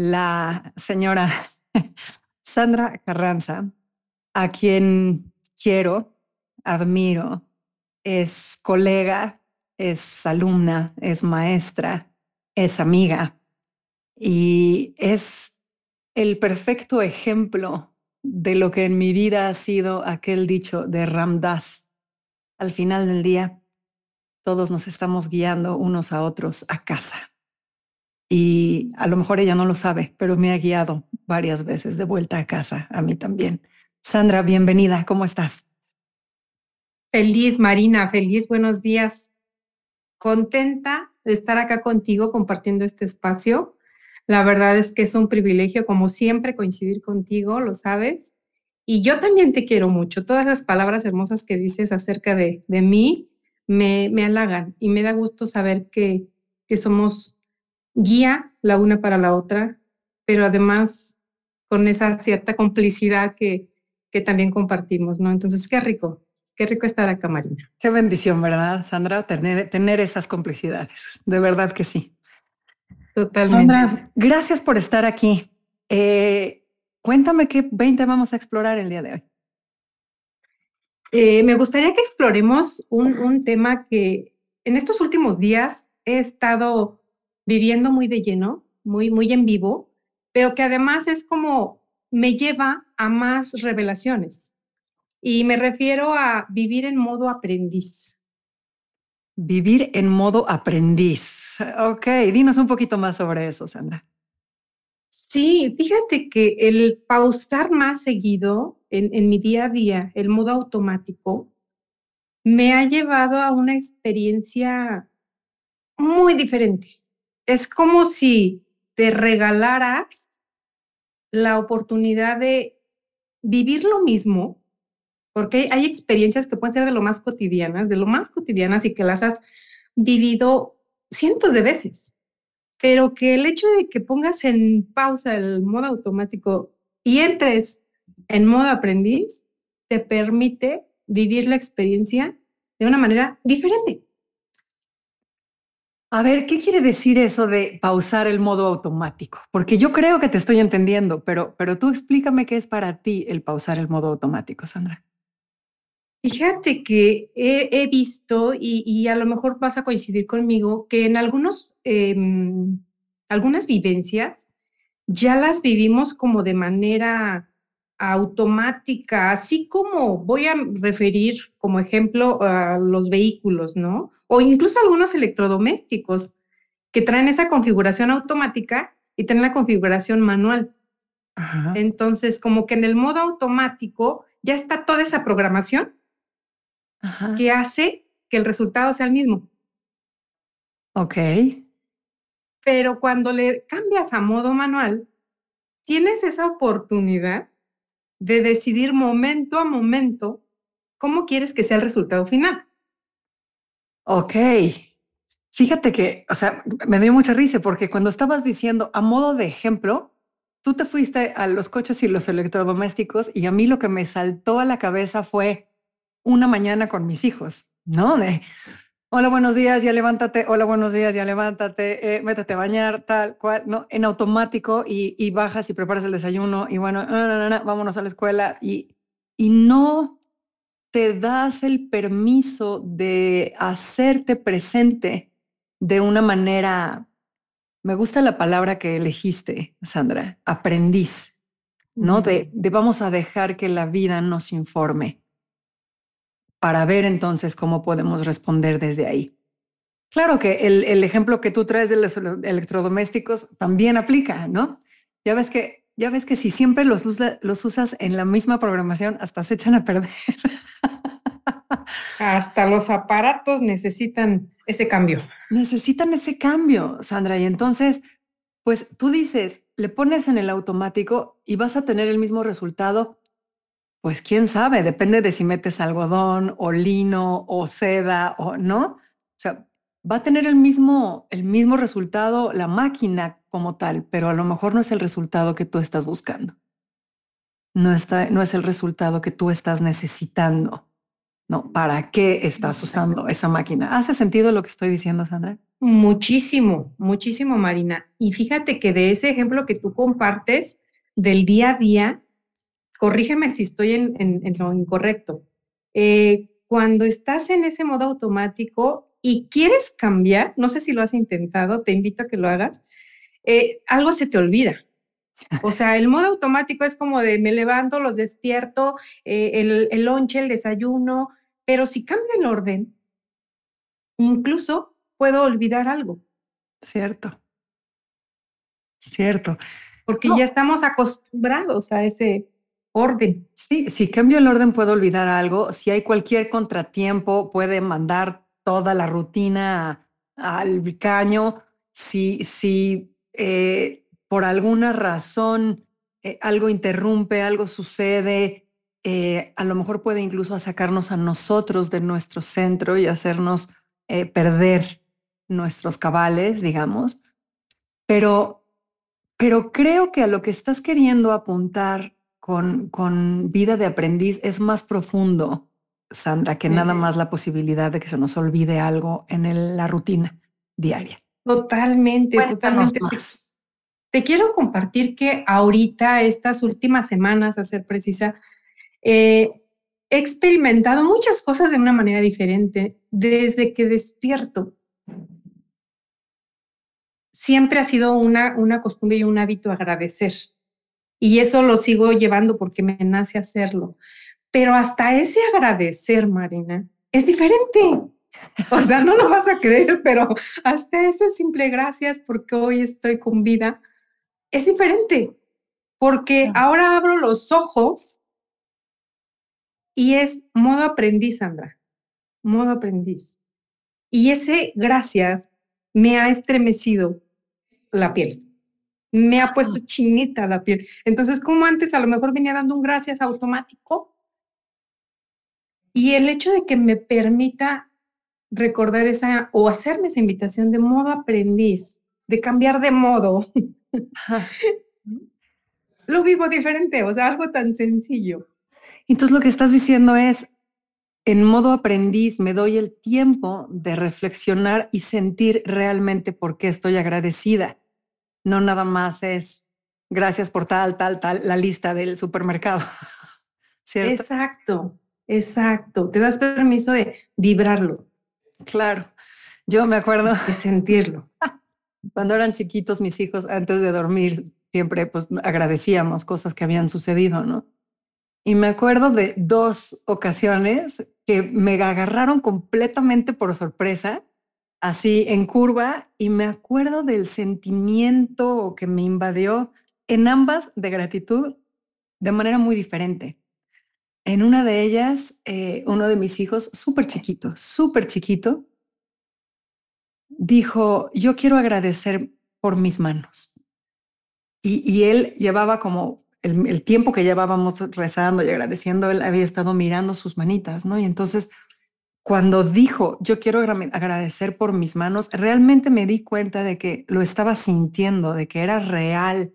la señora Sandra Carranza, a quien quiero, admiro, es colega, es alumna, es maestra, es amiga y es el perfecto ejemplo de lo que en mi vida ha sido aquel dicho de Ramdas. Al final del día, todos nos estamos guiando unos a otros a casa y a lo mejor ella no lo sabe, pero me ha guiado varias veces de vuelta a casa, a mí también. Sandra, bienvenida, ¿cómo estás? Feliz, Marina, feliz, buenos días. Contenta de estar acá contigo compartiendo este espacio. La verdad es que es un privilegio, como siempre, coincidir contigo, lo sabes. Y yo también te quiero mucho. Todas las palabras hermosas que dices acerca de, de mí me, me halagan y me da gusto saber que, que somos guía la una para la otra, pero además con esa cierta complicidad que, que también compartimos, ¿no? Entonces, qué rico, qué rico estar acá, Marina. Qué bendición, ¿verdad, Sandra? Tener, tener esas complicidades, de verdad que sí. Totalmente. Sandra, gracias por estar aquí. Eh, cuéntame qué 20 vamos a explorar el día de hoy. Eh, me gustaría que exploremos un, un tema que en estos últimos días he estado viviendo muy de lleno, muy, muy en vivo, pero que además es como me lleva a más revelaciones. Y me refiero a vivir en modo aprendiz. Vivir en modo aprendiz. Ok, dinos un poquito más sobre eso, Sandra. Sí, fíjate que el pausar más seguido en, en mi día a día, el modo automático, me ha llevado a una experiencia muy diferente es como si te regalaras la oportunidad de vivir lo mismo, porque hay experiencias que pueden ser de lo más cotidianas, de lo más cotidianas y que las has vivido cientos de veces, pero que el hecho de que pongas en pausa el modo automático y entres en modo aprendiz, te permite vivir la experiencia de una manera diferente. A ver, ¿qué quiere decir eso de pausar el modo automático? Porque yo creo que te estoy entendiendo, pero, pero tú explícame qué es para ti el pausar el modo automático, Sandra. Fíjate que he, visto, y, a lo mejor vas a coincidir conmigo, que en algunos, em, algunas vivencias ya las vivimos como de manera automática, así como voy a referir como ejemplo a los vehículos, ¿no? O incluso algunos electrodomésticos que traen esa configuración automática y tienen la configuración manual. Entonces, como que en el modo automático ya está toda esa programación que hace que el resultado sea el mismo. Ok. Pero cuando le cambias a modo manual, tienes esa oportunidad de decidir momento a momento cómo quieres que sea el resultado final. Ok. Fíjate que, o sea, me dio mucha risa porque cuando estabas diciendo a modo de ejemplo, tú te fuiste a los coches y los electrodomésticos y a mí lo que me saltó a la cabeza fue una mañana con mis hijos, ¿no? De, hola, buenos días, ya levántate, hola, buenos días, ya levántate, eh, métete a bañar, tal cual, ¿no? En automático y, bajas y preparas el desayuno y bueno, vámonos a la escuela y, y no te das el permiso de hacerte presente de una manera, me gusta la palabra que elegiste, Sandra, aprendiz, ¿no? De, vamos a dejar que la vida nos informe para ver entonces cómo podemos responder desde ahí. Claro que el, el, ejemplo que tú traes de los electrodomésticos también aplica, ¿no? Ya ves que, ya ves que si siempre los, los usas en la misma programación, hasta se echan a perder. Hasta los aparatos necesitan ese cambio. Necesitan ese cambio, Sandra. Y entonces, pues tú dices, le pones en el automático y vas a tener el mismo resultado. Pues quién sabe, depende de si metes algodón o lino o seda o no. O sea, va a tener el mismo, el mismo resultado la máquina como tal, pero a lo mejor no es el resultado que tú estás buscando. No, está, no es el resultado que tú estás necesitando. No, ¿para qué estás usando esa máquina? ¿Hace sentido lo que estoy diciendo, Sandra? Muchísimo, muchísimo, Marina. Y fíjate que de ese ejemplo que tú compartes del día a día, corrígeme si estoy en, lo incorrecto. Eh, cuando estás en ese modo automático y quieres cambiar, no sé si lo has intentado, te invito a que lo hagas, eh, algo se te olvida. O sea, el modo automático es como de me levanto, los despierto, eh, el, el lonche, el desayuno, pero si cambia el orden, incluso puedo olvidar algo. Cierto. Cierto. Porque ya estamos acostumbrados a ese orden. Sí, si cambio el orden puedo olvidar algo. Si hay cualquier contratiempo, puede mandar toda la rutina al caño. Si, si eh, por alguna razón eh, algo interrumpe, algo sucede, eh, a lo mejor puede incluso sacarnos a nosotros de nuestro centro y hacernos perder nuestros cabales, digamos. Pero, pero creo que a lo que estás queriendo apuntar con, con vida de aprendiz es más profundo, Sandra, que nada más la posibilidad de que se nos olvide algo en la rutina diaria. Totalmente, totalmente. Te quiero compartir que ahorita, estas últimas semanas, a ser precisa, eh, he experimentado muchas cosas de una manera diferente desde que despierto. Siempre ha sido una, una costumbre y un hábito agradecer. Y eso lo sigo llevando porque me nace hacerlo. Pero hasta ese agradecer, Marina, es diferente. O sea, no lo vas a creer, pero hasta ese simple gracias porque hoy estoy con vida es diferente. Porque ahora abro los ojos y es modo aprendiz, Sandra, modo aprendiz. Y ese gracias me ha estremecido la piel, me ha puesto chinita la piel. Entonces, como antes a lo mejor venía dando un gracias automático, y el hecho de que me permita recordar esa o hacerme esa invitación de modo aprendiz, de cambiar de modo, lo vivo diferente, o sea, algo tan sencillo. Entonces lo que estás diciendo es, en modo aprendiz, me doy el tiempo de reflexionar y sentir realmente por qué estoy agradecida. No nada más es gracias por tal, tal, tal, la lista del supermercado. Exacto, exacto. Te das permiso de vibrarlo. Claro. Yo me acuerdo. De sentirlo. Cuando eran chiquitos mis hijos, antes de dormir, siempre pues agradecíamos cosas que habían sucedido, ¿no? Y me acuerdo de dos ocasiones que me agarraron completamente por sorpresa, así en curva, y me acuerdo del sentimiento que me invadió en ambas de gratitud de manera muy diferente. En una de ellas, eh, uno de mis hijos, súper chiquito, súper chiquito, dijo, yo quiero agradecer por mis manos. y él llevaba como el, tiempo que llevábamos rezando y agradeciendo, él había estado mirando sus manitas, ¿no? Y entonces, cuando dijo, yo quiero agradecer por mis manos, realmente me di cuenta de que lo estaba sintiendo, de que era real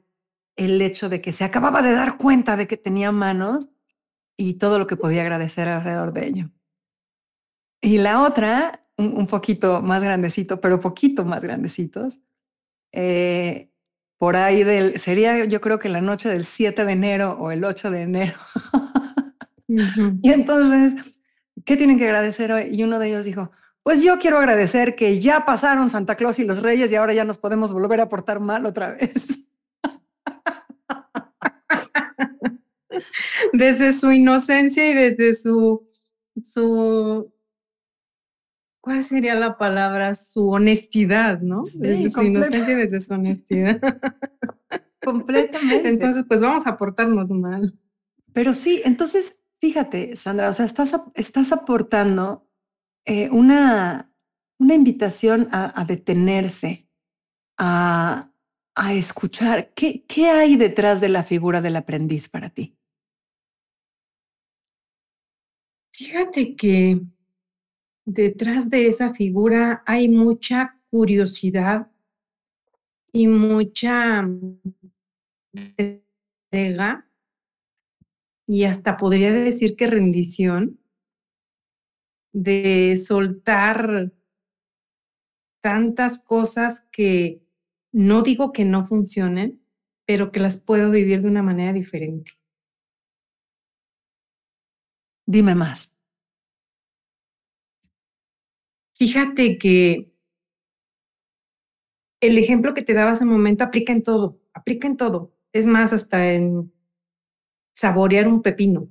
el hecho de que se acababa de dar cuenta de que tenía manos y todo lo que podía agradecer alrededor de ello. Y la otra, un, poquito más grandecito, pero poquito más grandecitos, eh, por ahí del, sería yo creo que la noche del 7 de enero o el 8 de enero. Y entonces, ¿qué tienen que agradecer hoy? Y uno de ellos dijo, pues yo quiero agradecer que ya pasaron Santa Claus y los Reyes y ahora ya nos podemos volver a portar mal otra vez. desde su inocencia y desde su, su ¿cuál sería la palabra? Su honestidad, ¿no? desde su inocencia y desde su honestidad. Completamente. Entonces, pues vamos a portarnos mal. Pero sí, entonces, fíjate, Sandra, o sea, estás, estás aportando eh, una, una invitación a, detenerse, a, a escuchar. ¿Qué, ¿Qué hay detrás de la figura del aprendiz para ti? Fíjate que detrás de esa figura hay mucha curiosidad y mucha entrega y hasta podría decir que rendición de soltar tantas cosas que no digo que no funcionen, pero que las puedo vivir de una manera diferente. Dime más. Fíjate que el ejemplo que te daba hace un momento aplica en todo, aplica en todo. Es más, hasta en saborear un pepino,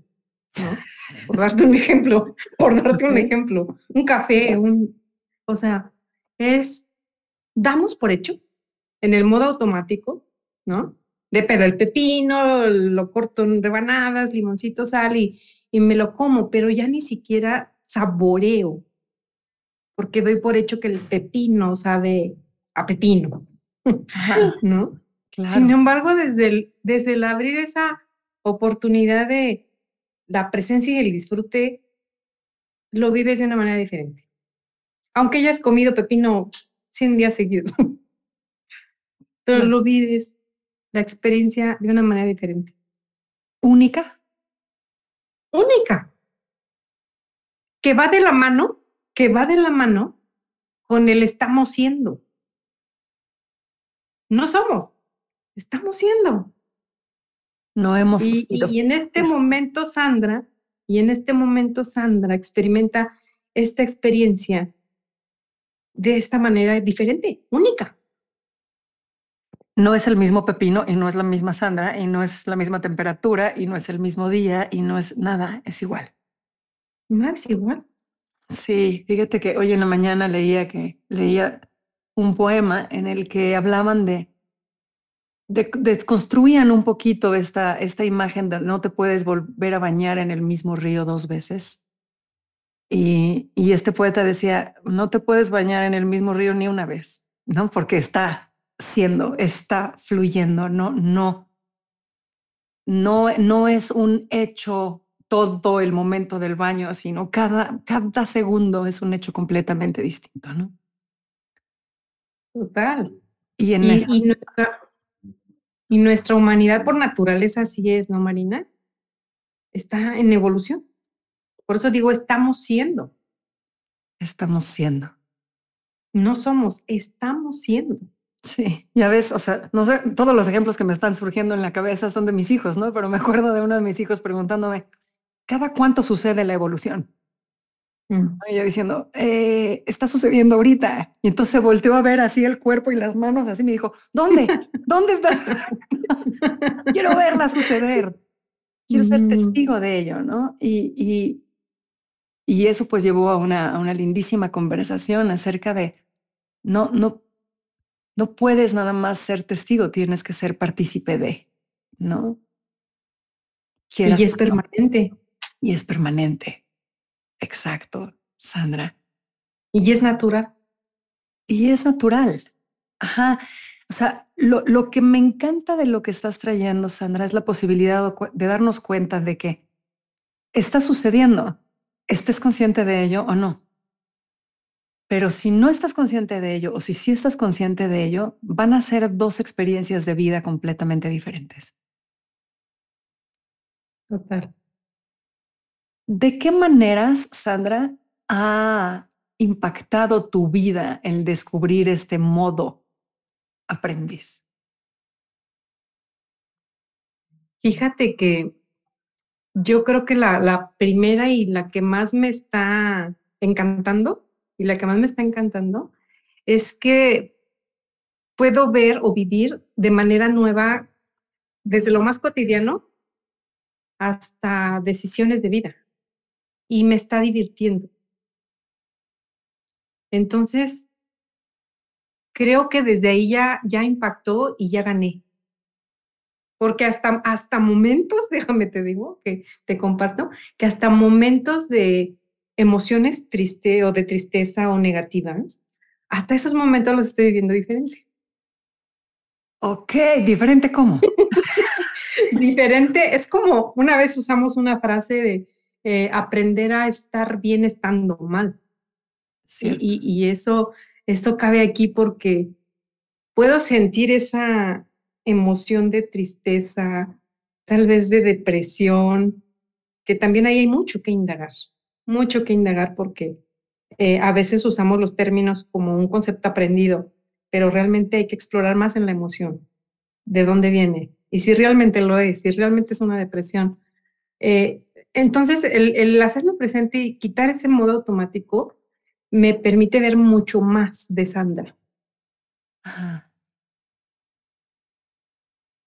Por darte un ejemplo, por darte un ejemplo, un café, un, o sea, es, damos por hecho en el modo automático, ¿no? De pero el pepino, lo corto en rebanadas, limoncito, sal y, y me lo como, pero ya ni siquiera saboreo, porque doy por hecho que el pepino sabe a pepino, ¿no? Sin embargo, desde el, desde el abrir esa oportunidad de la presencia y el disfrute, lo vives de una manera diferente. Aunque hayas comido pepino 100 días seguidos, pero lo vives la experiencia de una manera diferente. ¿Única? Única. Que va de la mano, que va de la mano con el estamos siendo. No somos, estamos siendo. No hemos y, y en este momento, Sandra, y en este momento, Sandra experimenta esta experiencia de esta manera diferente, única. No es el mismo pepino y no es la misma Sandra y no es la misma temperatura y no es el mismo día y no es nada, es igual. No es igual. Sí, fíjate que hoy en la mañana leía que leía un poema en el que hablaban de, desconstruían un poquito esta, esta imagen de no te puedes volver a bañar en el mismo río dos veces. Y, y este poeta decía, no te puedes bañar en el mismo río ni una vez, ¿no? Porque está siendo, está fluyendo, no, no, no, no es un hecho todo el momento del baño, sino cada, cada segundo es un hecho completamente distinto, ¿no? Total. Y, en nuestra, y nuestra humanidad por naturaleza así es, ¿no, Marina? Está en evolución. Por eso digo, estamos siendo. Estamos siendo. No somos, estamos siendo. Sí, ya ves, o sea, no sé, todos los ejemplos que me están surgiendo en la cabeza son de mis hijos, ¿no? Pero me acuerdo de uno de mis hijos preguntándome, ¿cada cuánto sucede la evolución? Mm. Y yo diciendo, eh, está sucediendo ahorita. Y entonces se volteó a ver así el cuerpo y las manos, así me dijo, ¿dónde? ¿Dónde estás? Quiero verla suceder. Quiero ser mm. testigo de ello, ¿no? Y, y, y eso pues llevó a una, a una lindísima conversación acerca de, no, no, no puedes nada más ser testigo, tienes que ser partícipe de, ¿no? y es permanente. Y es permanente. Exacto, Sandra. Y es natural. Y es natural. Ajá. O sea, lo, lo, que me encanta de lo que estás trayendo, Sandra, es la posibilidad de darnos cuenta de que está sucediendo, estés consciente de ello o no. Pero si no estás consciente de ello o si sí estás consciente de ello, van a ser dos experiencias de vida completamente diferentes. Total. ¿De qué maneras, Sandra, ha impactado tu vida el descubrir este modo aprendiz? Fíjate que yo creo que la, la, primera y la que más me está encantando y la que más me está encantando es que puedo ver o vivir de manera nueva desde lo más cotidiano hasta decisiones de vida y me está divirtiendo. Entonces, creo que desde ahí ya, ya impactó y ya gané. Porque hasta, hasta momentos, déjame te digo, que te comparto, que hasta momentos de emociones triste o de tristeza o negativas, hasta esos momentos los estoy viviendo diferente. Ok, diferente cómo. diferente, es como una vez usamos una frase de eh, aprender a estar bien estando mal. Y, y, eso, eso cabe aquí porque puedo sentir esa emoción de tristeza, tal vez de depresión, que también ahí hay mucho que indagar, mucho que indagar porque eh, a veces usamos los términos como un concepto aprendido, pero realmente hay que explorar más en la emoción, de dónde viene y si realmente lo es, si realmente es una depresión. Eh, entonces, el, el hacerlo presente y quitar ese modo automático me permite ver mucho más de Sandra.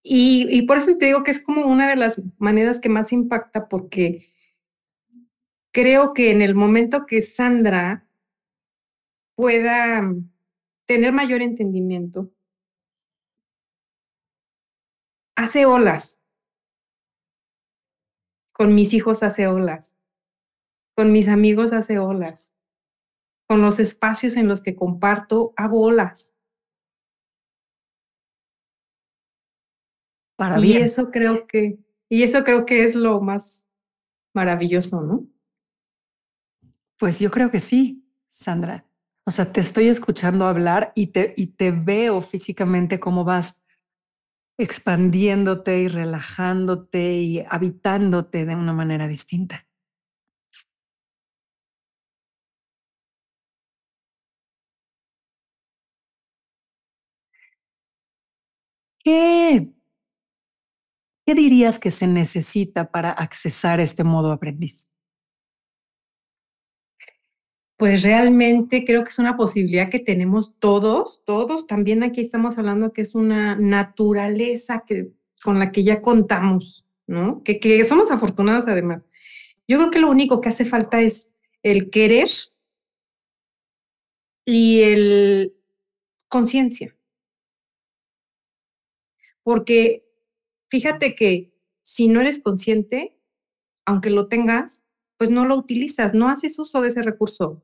Y, y, por eso te digo que es como una de las maneras que más impacta porque creo que en el momento que Sandra pueda tener mayor entendimiento, hace olas. Con mis hijos hace olas. Con mis amigos hace olas. Con los espacios en los que comparto hago olas. Para y eso creo que, y eso creo que es lo más maravilloso, ¿no? Pues yo creo que sí, Sandra. O sea, te estoy escuchando hablar y te, y te veo físicamente cómo vas expandiéndote y relajándote y habitándote de una manera distinta. ¿Qué, ¿Qué dirías que se necesita para accesar este modo aprendiz? Pues realmente creo que es una posibilidad que tenemos todos, todos. También aquí estamos hablando que es una naturaleza que, con la que ya contamos, ¿no? Que, que somos afortunados además. Yo creo que lo único que hace falta es el querer y el conciencia. Porque fíjate que si no eres consciente, aunque lo tengas, pues no lo utilizas, no haces uso de ese recurso.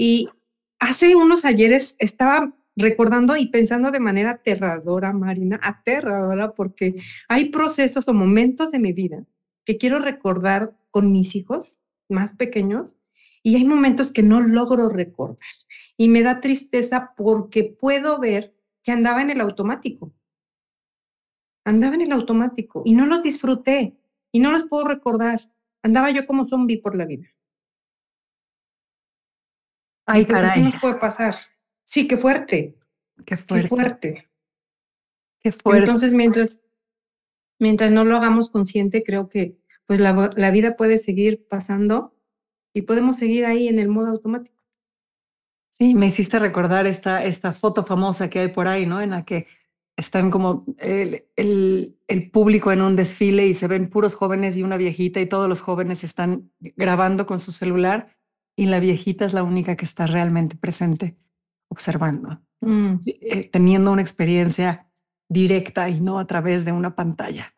Y hace unos ayeres estaba recordando y pensando de manera aterradora, Marina, aterradora, porque hay procesos o momentos de mi vida que quiero recordar con mis hijos más pequeños y hay momentos que no logro recordar. Y me da tristeza porque puedo ver que andaba en el automático. Andaba en el automático y no los disfruté y no los puedo recordar. Andaba yo como zombie por la vida. Ay, pues caray. nos puede pasar. Sí, qué fuerte. Qué fuerte. Qué fuerte. Qué fuerte. Entonces, mientras, mientras no lo hagamos consciente, creo que pues la, la vida puede seguir pasando y podemos seguir ahí en el modo automático. Sí, me hiciste recordar esta, esta foto famosa que hay por ahí, ¿no? En la que están como el, el, el, público en un desfile y se ven puros jóvenes y una viejita y todos los jóvenes están grabando con su celular y la viejita es la única que está realmente presente, observando, mm. eh, teniendo una experiencia directa y no a través de una pantalla.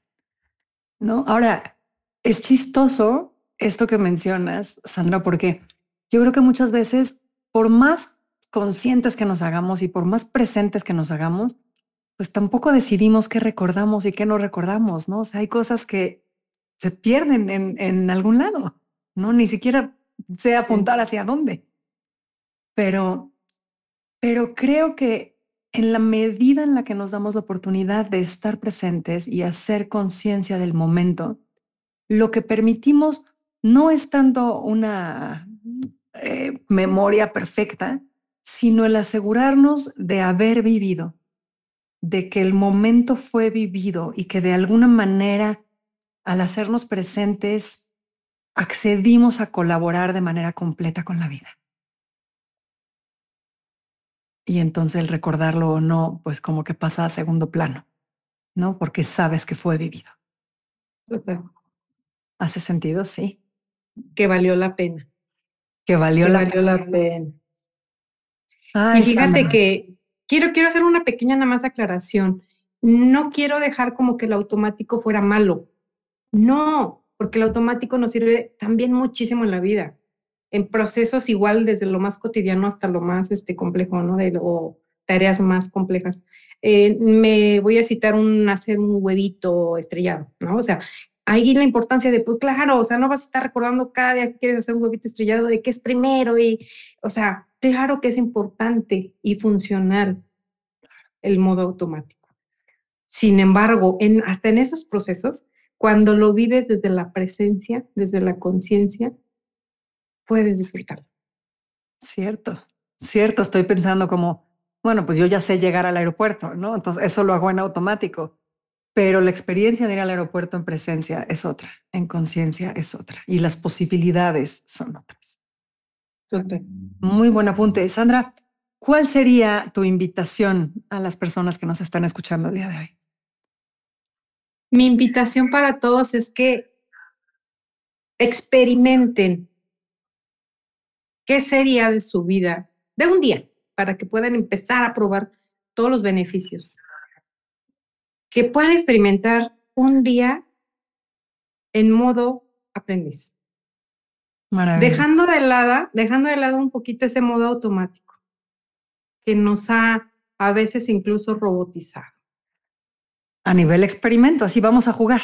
¿No? Ahora, es chistoso esto que mencionas, Sandra, porque yo creo que muchas veces, por más conscientes que nos hagamos y por más presentes que nos hagamos, pues tampoco decidimos qué recordamos y qué no recordamos, ¿no? O sea, hay cosas que se pierden en, en algún lado, ¿no? Ni siquiera sé apuntar hacia dónde. Pero, pero creo que en la medida en la que nos damos la oportunidad de estar presentes y hacer conciencia del momento, lo que permitimos no es tanto una eh, memoria perfecta, sino el asegurarnos de haber vivido, de que el momento fue vivido y que de alguna manera, al hacernos presentes, accedimos a colaborar de manera completa con la vida. Y entonces el recordarlo o no, pues como que pasa a segundo plano, ¿no? Porque sabes que fue vivido. ¿Hace sentido? Sí. Que valió la pena. Que valió, la, valió la pena. y fíjate que quiero, quiero hacer una pequeña nada más aclaración. No quiero dejar como que el automático fuera malo. No, porque el automático nos sirve también muchísimo en la vida, en procesos igual desde lo más cotidiano hasta lo más este, complejo, ¿no? De, o tareas más complejas. Eh, me voy a citar un hacer un huevito estrellado, ¿no? O sea, ahí la importancia de, pues claro, o sea, no vas a estar recordando cada día que quieres hacer un huevito estrellado de qué es primero y, o sea, claro que es importante y funcional el modo automático. Sin embargo, hasta en esos procesos, cuando lo vives desde la presencia, desde la conciencia, puedes disfrutarlo. Cierto, cierto, estoy pensando como, bueno, pues yo ya sé llegar al aeropuerto, ¿no? Entonces eso lo hago en automático, pero la experiencia de ir al aeropuerto en presencia es otra, en conciencia es otra, y las posibilidades son otras. Muy buen apunte. Sandra, ¿cuál sería tu invitación a las personas que nos están escuchando el día de hoy? Mi invitación para todos es que experimenten qué sería de su vida de un día para que puedan empezar a probar todos los beneficios. Que puedan experimentar un día en modo aprendiz. Dejando de lado, dejando de lado un poquito ese modo automático que nos ha a veces incluso robotizado. A nivel experimento, así vamos a jugar.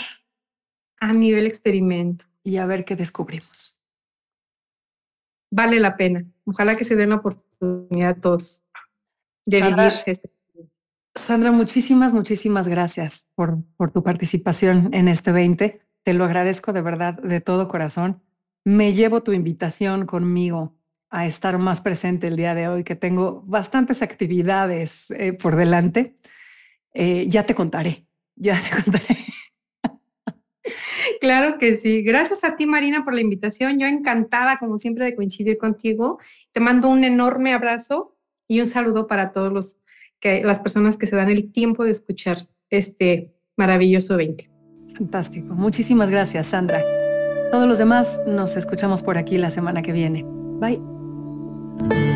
A nivel experimento. Y a ver qué descubrimos vale la pena. Ojalá que se den la oportunidad a todos de vivir este. Sandra, muchísimas, muchísimas gracias por, por tu participación en este 20. Te lo agradezco de verdad, de todo corazón. Me llevo tu invitación conmigo a estar más presente el día de hoy, que tengo bastantes actividades eh, por delante. Eh, ya te contaré, ya te contaré. Claro que sí. Gracias a ti, Marina, por la invitación. Yo encantada, como siempre, de coincidir contigo. Te mando un enorme abrazo y un saludo para todos los que, las personas que se dan el tiempo de escuchar este maravilloso 20. Fantástico. Muchísimas gracias, Sandra. Todos los demás nos escuchamos por aquí la semana que viene. Bye.